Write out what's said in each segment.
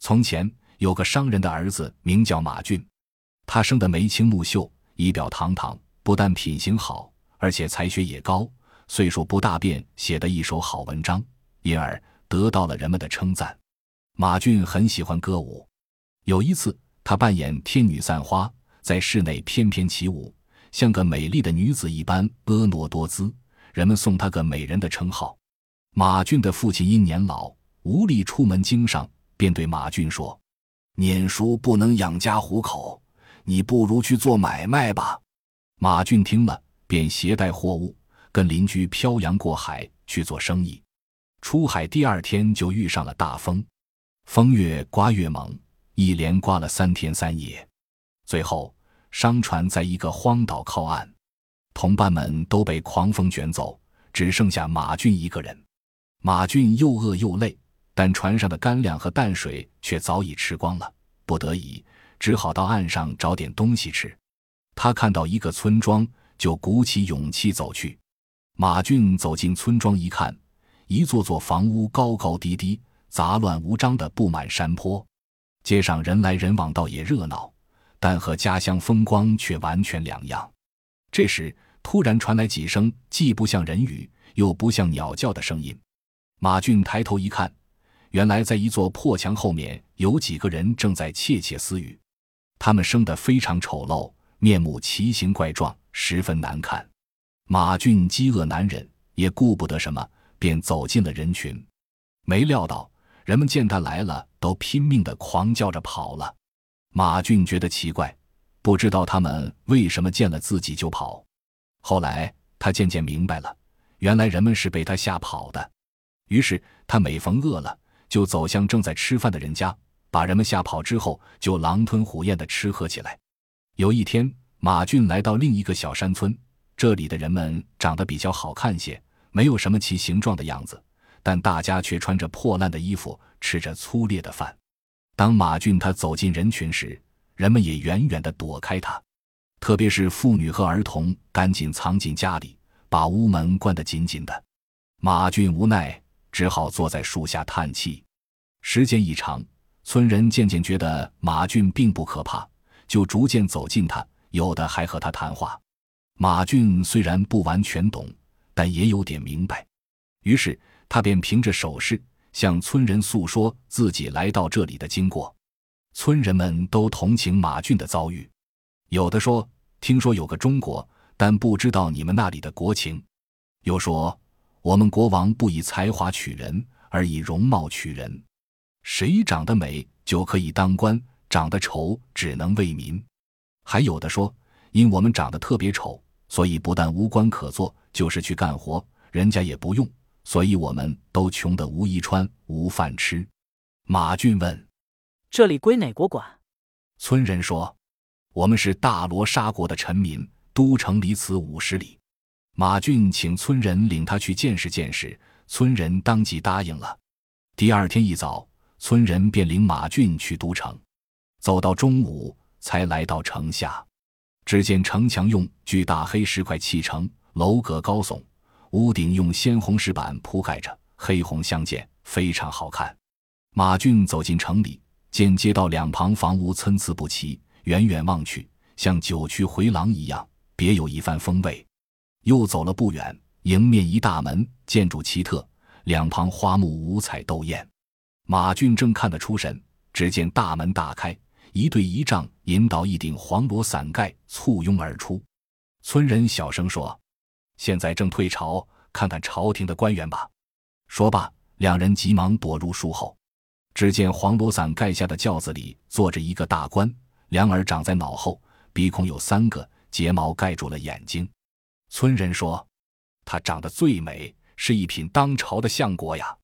从前有个商人的儿子名叫马俊，他生得眉清目秀，仪表堂堂，不但品行好，而且才学也高，岁数不大便写得一手好文章，因而得到了人们的称赞。马俊很喜欢歌舞，有一次他扮演天女散花，在室内翩翩起舞，像个美丽的女子一般婀娜多姿，人们送他个美人的称号。马俊的父亲因年老无力出门经商，便对马俊说：“念书不能养家糊口，你不如去做买卖吧。”马俊听了，便携带货物跟邻居漂洋过海去做生意。出海第二天就遇上了大风，风越刮越猛，一连刮了三天三夜。最后，商船在一个荒岛靠岸，同伴们都被狂风卷走，只剩下马俊一个人。马俊又饿又累，但船上的干粮和淡水却早已吃光了，不得已只好到岸上找点东西吃。他看到一个村庄，就鼓起勇气走去。马俊走进村庄一看，一座座房屋高高低低，杂乱无章的布满山坡，街上人来人往，倒也热闹，但和家乡风光却完全两样。这时，突然传来几声既不像人语，又不像鸟叫的声音。马俊抬头一看，原来在一座破墙后面有几个人正在窃窃私语。他们生得非常丑陋，面目奇形怪状，十分难看。马俊饥饿难忍，也顾不得什么，便走进了人群。没料到人们见他来了，都拼命的狂叫着跑了。马俊觉得奇怪，不知道他们为什么见了自己就跑。后来他渐渐明白了，原来人们是被他吓跑的。于是他每逢饿了，就走向正在吃饭的人家，把人们吓跑之后，就狼吞虎咽的吃喝起来。有一天，马俊来到另一个小山村，这里的人们长得比较好看些，没有什么其形状的样子，但大家却穿着破烂的衣服，吃着粗劣的饭。当马俊他走进人群时，人们也远远的躲开他，特别是妇女和儿童，赶紧藏进家里，把屋门关得紧紧的。马俊无奈。只好坐在树下叹气。时间一长，村人渐渐觉得马俊并不可怕，就逐渐走近他，有的还和他谈话。马俊虽然不完全懂，但也有点明白。于是他便凭着手势向村人诉说自己来到这里的经过。村人们都同情马俊的遭遇，有的说：“听说有个中国，但不知道你们那里的国情。”又说。我们国王不以才华取人，而以容貌取人。谁长得美就可以当官，长得丑只能为民。还有的说，因我们长得特别丑，所以不但无官可做，就是去干活，人家也不用，所以我们都穷得无衣穿、无饭吃。马俊问：“这里归哪国管？”村人说：“我们是大罗沙国的臣民，都城离此五十里。”马俊请村人领他去见识见识，村人当即答应了。第二天一早，村人便领马俊去都城，走到中午才来到城下。只见城墙用巨大黑石块砌成，楼阁高耸，屋顶用鲜红石板铺盖着，黑红相间，非常好看。马俊走进城里，见街道两旁房屋参差不齐，远远望去像九曲回廊一样，别有一番风味。又走了不远，迎面一大门，建筑奇特，两旁花木五彩斗艳。马俊正看得出神，只见大门大开，一对仪仗引导一顶黄罗伞盖簇拥而出。村人小声说：“现在正退朝，看看朝廷的官员吧。”说罢，两人急忙躲入树后。只见黄罗伞盖下的轿子里坐着一个大官，两耳长在脑后，鼻孔有三个，睫毛盖住了眼睛。村人说：“她长得最美，是一品当朝的相国呀。”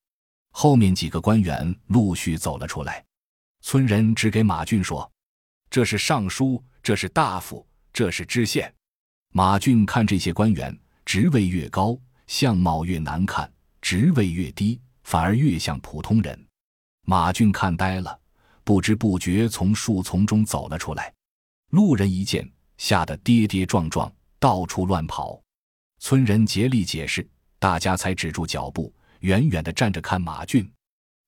后面几个官员陆续走了出来。村人指给马俊说：“这是尚书，这是大夫，这是知县。”马俊看这些官员，职位越高，相貌越难看；职位越低，反而越像普通人。马俊看呆了，不知不觉从树丛中走了出来。路人一见，吓得跌跌撞撞。到处乱跑，村人竭力解释，大家才止住脚步，远远的站着看马俊。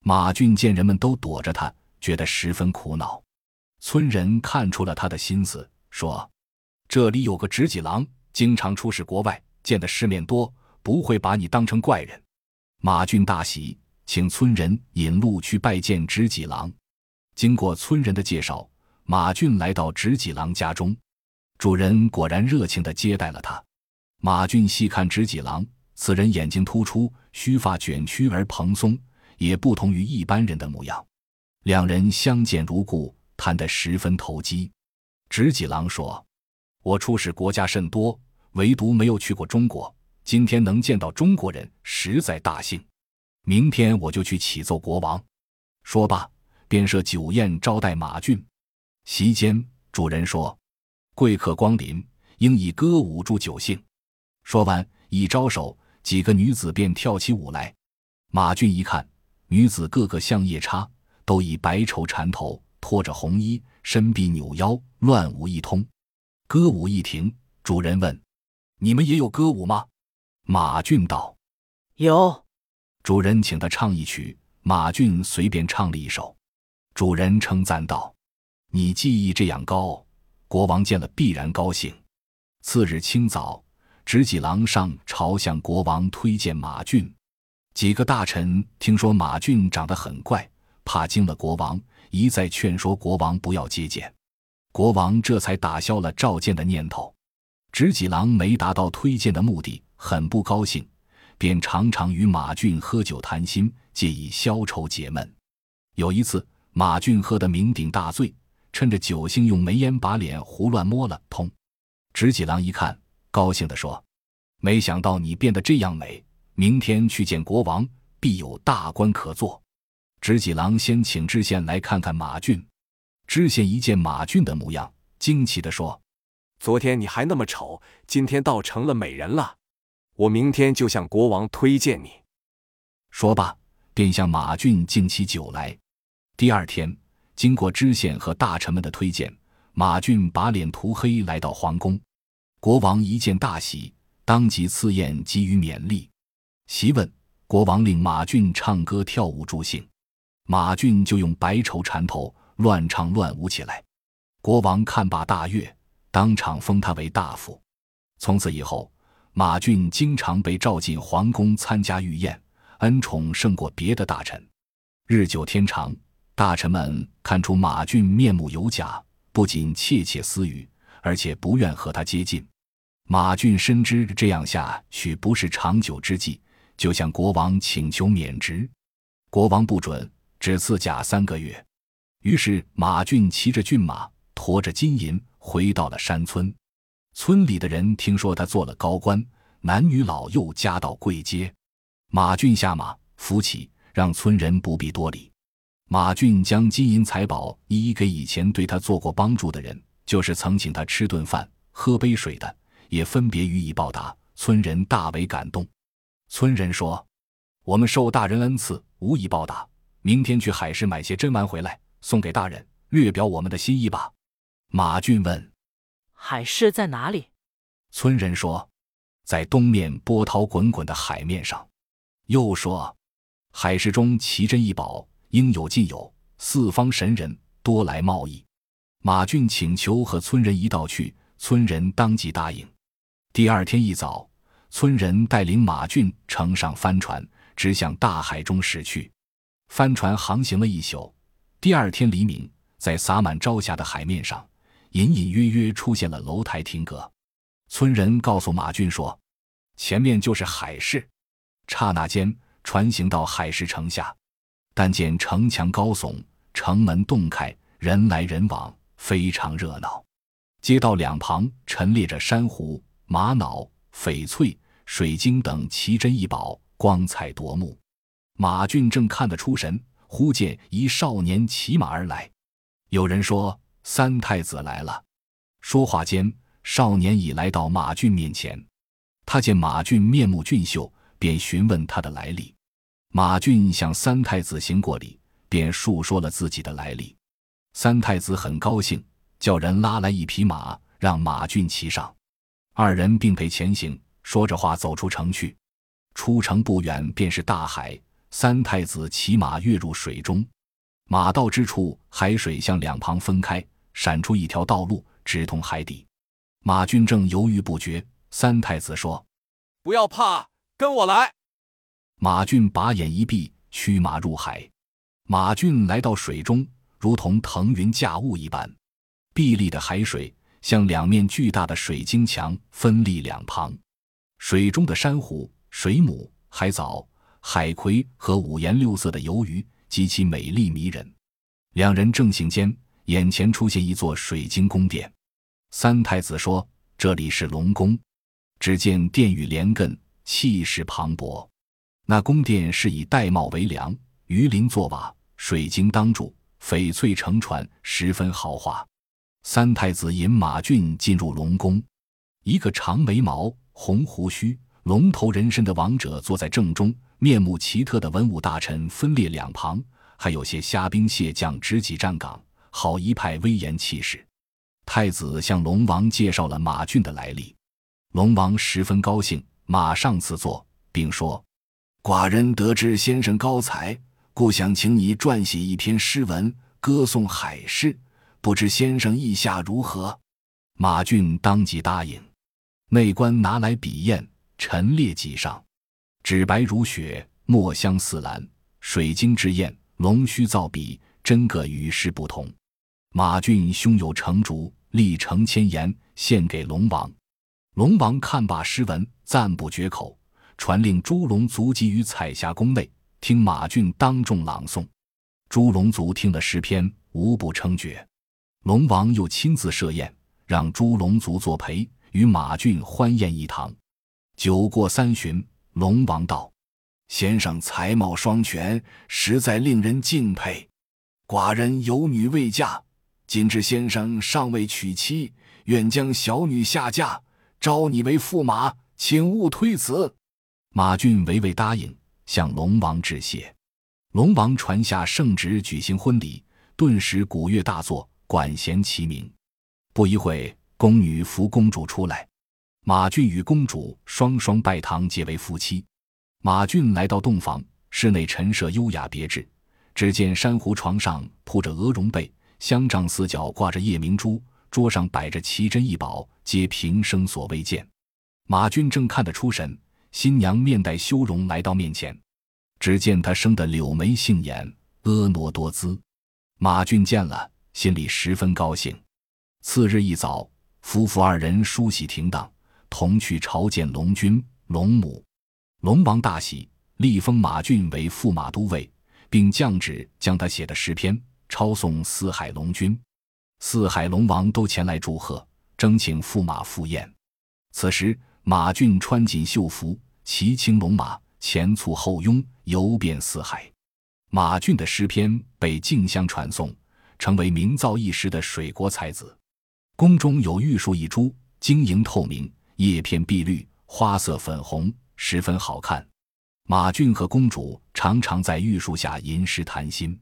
马俊见人们都躲着他，觉得十分苦恼。村人看出了他的心思，说：“这里有个直戟郎，经常出使国外，见的世面多，不会把你当成怪人。”马俊大喜，请村人引路去拜见直戟郎。经过村人的介绍，马俊来到直戟郎家中，主人果然热情地接待了他。马俊细看直戟郎，此人眼睛突出，须发卷曲而蓬松，也不同于一般人的模样。两人相见如故。谈得十分投机，直戟郎说：“我出使国家甚多，唯独没有去过中国。今天能见到中国人，实在大幸。明天我就去启奏国王。”说罢，便设酒宴招待马俊。席间，主人说：“贵客光临，应以歌舞助酒兴。”说完，一招手，几个女子便跳起舞来。马俊一看，女子个个像夜叉，都以白绸缠头。拖着红衣，身臂扭腰，乱舞一通。歌舞一停，主人问：“你们也有歌舞吗？”马俊道：“有。”主人请他唱一曲，马俊随便唱了一首。主人称赞道：“你技艺这样高，国王见了必然高兴。”次日清早，执戟郎上朝向国王推荐马俊。几个大臣听说马俊长得很怪，怕惊了国王。一再劝说国王不要接见，国王这才打消了召见的念头。执戟郎没达到推荐的目的，很不高兴，便常常与马俊喝酒谈心，借以消愁解闷。有一次，马俊喝得酩酊大醉，趁着酒兴，用煤烟把脸胡乱摸了通。直戟郎一看，高兴地说：“没想到你变得这样美，明天去见国王，必有大官可做。”直戟郎先请知县来看看马俊。知县一见马俊的模样，惊奇地说：“昨天你还那么丑，今天倒成了美人了。我明天就向国王推荐你。”说罢，便向马俊敬起酒来。第二天，经过知县和大臣们的推荐，马俊把脸涂黑来到皇宫。国王一见大喜，当即赐宴给予勉励。席问，国王令马俊唱歌跳舞助兴。马俊就用白绸缠头乱唱乱舞起来，国王看罢大悦，当场封他为大夫。从此以后，马俊经常被召进皇宫参加御宴，恩宠胜过别的大臣。日久天长，大臣们看出马俊面目有假，不仅窃窃私语，而且不愿和他接近。马俊深知这样下去不是长久之计，就向国王请求免职。国王不准。只赐甲三个月，于是马俊骑着骏马，驮着金银，回到了山村。村里的人听说他做了高官，男女老幼家道贵阶。马俊下马，扶起，让村人不必多礼。马俊将金银财宝一一给以前对他做过帮助的人，就是曾请他吃顿饭、喝杯水的，也分别予以报答。村人大为感动。村人说：“我们受大人恩赐，无以报答。”明天去海市买些珍玩回来，送给大人，略表我们的心意吧。马俊问：“海市在哪里？”村人说：“在东面波涛滚滚的海面上。”又说：“海市中奇珍异宝，应有尽有，四方神人多来贸易。”马俊请求和村人一道去，村人当即答应。第二天一早，村人带领马俊乘上帆船，直向大海中驶去。帆船航行了一宿，第二天黎明，在洒满朝霞的海面上，隐隐约约出现了楼台亭阁。村人告诉马俊说：“前面就是海市。”刹那间，船行到海市城下，但见城墙高耸，城门洞开，人来人往，非常热闹。街道两旁陈列着珊瑚、玛瑙、翡翠、水晶等奇珍异宝，光彩夺目。马俊正看得出神，忽见一少年骑马而来。有人说：“三太子来了。”说话间，少年已来到马俊面前。他见马俊面目俊秀，便询问他的来历。马俊向三太子行过礼，便述说了自己的来历。三太子很高兴，叫人拉来一匹马，让马俊骑上。二人并辔前行，说着话走出城去。出城不远，便是大海。三太子骑马跃入水中，马到之处，海水向两旁分开，闪出一条道路，直通海底。马俊正犹豫不决，三太子说：“不要怕，跟我来。”马俊把眼一闭，驱马入海。马俊来到水中，如同腾云驾雾一般。碧绿的海水像两面巨大的水晶墙，分立两旁。水中的珊瑚、水母、海藻、海葵和五颜六色的鱿鱼极其美丽迷人。两人正行间，眼前出现一座水晶宫殿。三太子说：“这里是龙宫。”只见殿宇连亘，气势磅礴。那宫殿是以玳瑁为梁，鱼鳞作瓦，水晶当柱，翡翠乘船，十分豪华。三太子引马俊进入龙宫，一个长眉毛、红胡须、龙头人身的王者坐在正中，面目奇特的文武大臣分列两旁，还有些虾兵蟹将执戟站岗，好一派威严气势。太子向龙王介绍了马俊的来历，龙王十分高兴，马上赐座，并说：“寡人得知先生高才，故想请你撰写一篇诗文，歌颂海事。不知先生意下如何？”马俊当即答应。内官拿来笔砚，陈列几上，纸白如雪，墨香似兰，水晶之砚，龙须造笔，真个与世不同。马俊胸有成竹。立成千言献给龙王，龙王看罢诗文，赞不绝口，传令猪龙族集于彩霞宫内，听马俊当众朗诵。猪龙族听了诗篇，无不称绝。龙王又亲自设宴，让猪龙族作陪，与马俊欢宴一堂。酒过三巡，龙王道：“先生才貌双全，实在令人敬佩。寡人有女未嫁。”今知先生尚未娶妻，愿将小女下嫁，招你为驸马，请勿推辞。马俊唯唯答应，向龙王致谢。龙王传下圣旨，举行婚礼。顿时鼓乐大作，管弦齐鸣。不一会，宫女扶公主出来，马俊与公主双双拜堂，结为夫妻。马俊来到洞房，室内陈设优雅别致。只见珊瑚床上铺着鹅绒被。香帐四角挂着夜明珠，桌上摆着奇珍异宝，皆平生所未见。马俊正看得出神，新娘面带羞容来到面前，只见她生得柳眉杏眼，婀娜多姿。马俊见了，心里十分高兴。次日一早，夫妇二人梳洗停当，同去朝见龙君、龙母。龙王大喜，立封马俊为驸马都尉，并降旨将他写的诗篇。抄送四海龙君，四海龙王都前来祝贺，征请驸马赴宴。此时，马俊穿锦绣服，骑青龙马，前簇后拥，游遍四海。马俊的诗篇被竞相传颂，成为名噪一时的水国才子。宫中有玉树一株，晶莹透明，叶片碧绿，花色粉红，十分好看。马俊和公主常常在玉树下吟诗谈心。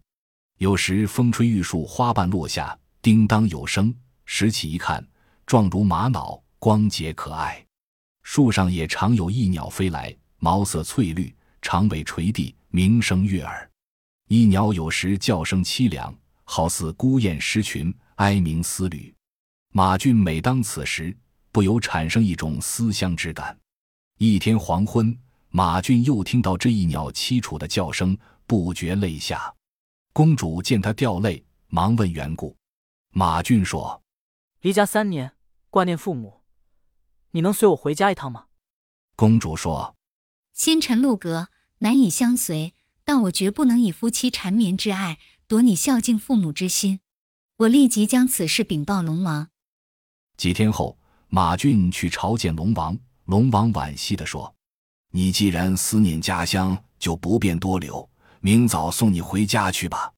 有时风吹玉树花瓣落下，叮当有声。拾起一看，状如玛瑙，光洁可爱。树上也常有一鸟飞来，毛色翠绿，长尾垂地，鸣声悦耳。一鸟有时叫声凄凉，好似孤雁失群，哀鸣思旅。马俊每当此时，不由产生一种思乡之感。一天黄昏，马俊又听到这一鸟凄楚的叫声，不觉泪下。公主见他掉泪，忙问缘故。马俊说：“离家三年，挂念父母，你能随我回家一趟吗？”公主说：“纤尘路隔，难以相随，但我绝不能以夫妻缠绵之爱夺你孝敬父母之心。我立即将此事禀报龙王。”几天后，马俊去朝见龙王。龙王惋惜地说：“你既然思念家乡，就不便多留。”明早送你回家去吧，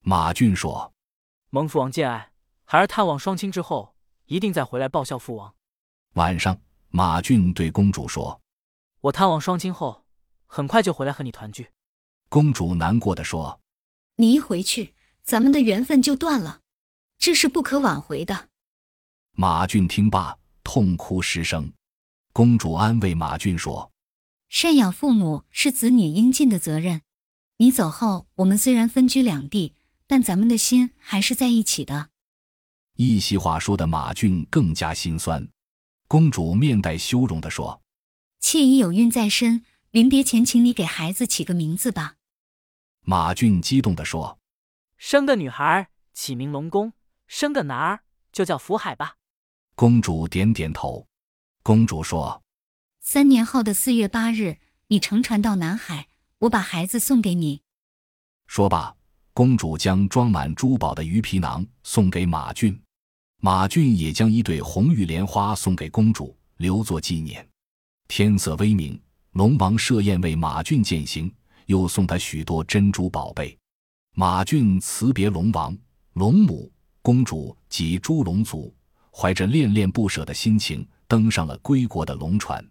马俊说：“蒙父王见爱，孩儿探望双亲之后，一定再回来报效父王。”晚上，马俊对公主说：“我探望双亲后，很快就回来和你团聚。”公主难过的说：“你一回去，咱们的缘分就断了，这是不可挽回的。”马俊听罢，痛哭失声。公主安慰马俊说：“赡养父母是子女应尽的责任。”你走后，我们虽然分居两地，但咱们的心还是在一起的。一席话说的马俊更加心酸。公主面带羞容地说：“妾已有孕在身，临别前请你给孩子起个名字吧。”马俊激动地说：“生个女孩起名龙宫，生个男儿就叫福海吧。”公主点点头。公主说：“三年后的四月八日，你乘船到南海，我把孩子送给你。”说罢，公主将装满珠宝的鱼皮囊送给马俊。马俊也将一对红玉莲花送给公主，留作纪念。天色微明，龙王设宴为马俊饯行，又送他许多珍珠宝贝。马俊辞别龙王、龙母、公主及诸龙族，怀着恋恋不舍的心情，登上了归国的龙船。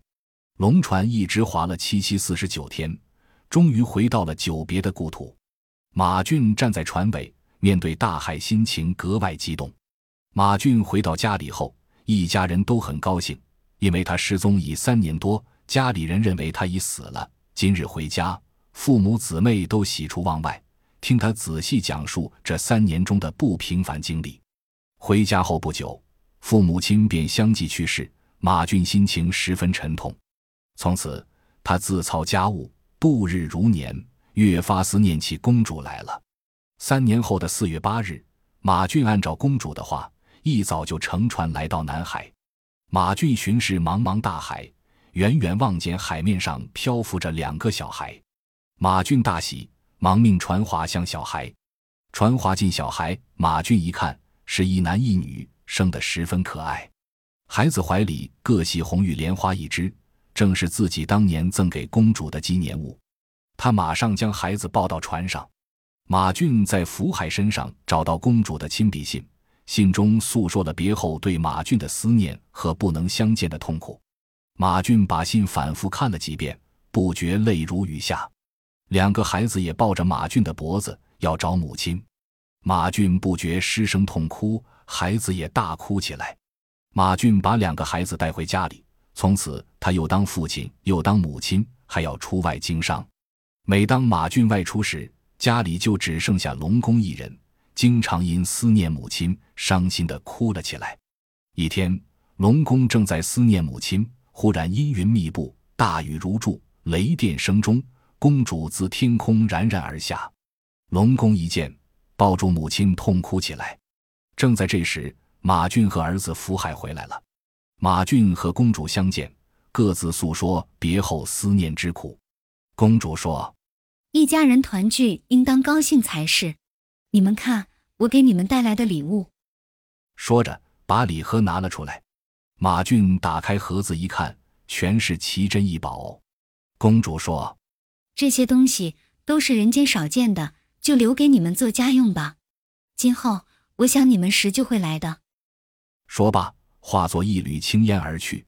龙船一直划了七七四十九天，终于回到了久别的故土。马俊站在船尾，面对大海，心情格外激动。马俊回到家里后，一家人都很高兴，因为他失踪已三年多，家里人认为他已死了。今日回家，父母姊妹都喜出望外，听他仔细讲述这三年中的不平凡经历。回家后不久，父母亲便相继去世，马俊心情十分沉痛。从此，他自操家务，度日如年，越发思念起公主来了。三年后的四月八日，马俊按照公主的话。一早就乘船来到南海，马俊巡视茫茫大海，远远望见海面上漂浮着两个小孩，马俊大喜，忙命船划向小孩。船划进小孩，马俊一看是一男一女，生得十分可爱。孩子怀里各系红玉莲花一只，正是自己当年赠给公主的纪念物。他马上将孩子抱到船上。马俊在福海身上找到公主的亲笔信。信中诉说了别后对马俊的思念和不能相见的痛苦。马俊把信反复看了几遍，不觉泪如雨下。两个孩子也抱着马俊的脖子要找母亲。马俊不觉失声痛哭，孩子也大哭起来。马俊把两个孩子带回家里，从此他又当父亲又当母亲，还要出外经商。每当马俊外出时，家里就只剩下龙公一人。经常因思念母亲，伤心的哭了起来。一天，龙宫正在思念母亲，忽然阴云密布，大雨如注，雷电声中，公主自天空冉冉而下。龙宫一见，抱住母亲痛哭起来。正在这时，马俊和儿子福海回来了。马俊和公主相见，各自诉说别后思念之苦。公主说：“一家人团聚，应当高兴才是。”你们看，我给你们带来的礼物。说着，把礼盒拿了出来。马俊打开盒子一看，全是奇珍异宝。公主说：“这些东西都是人间少见的，就留给你们做家用吧。今后，我想你们时就会来的。”说罢，化作一缕青烟而去。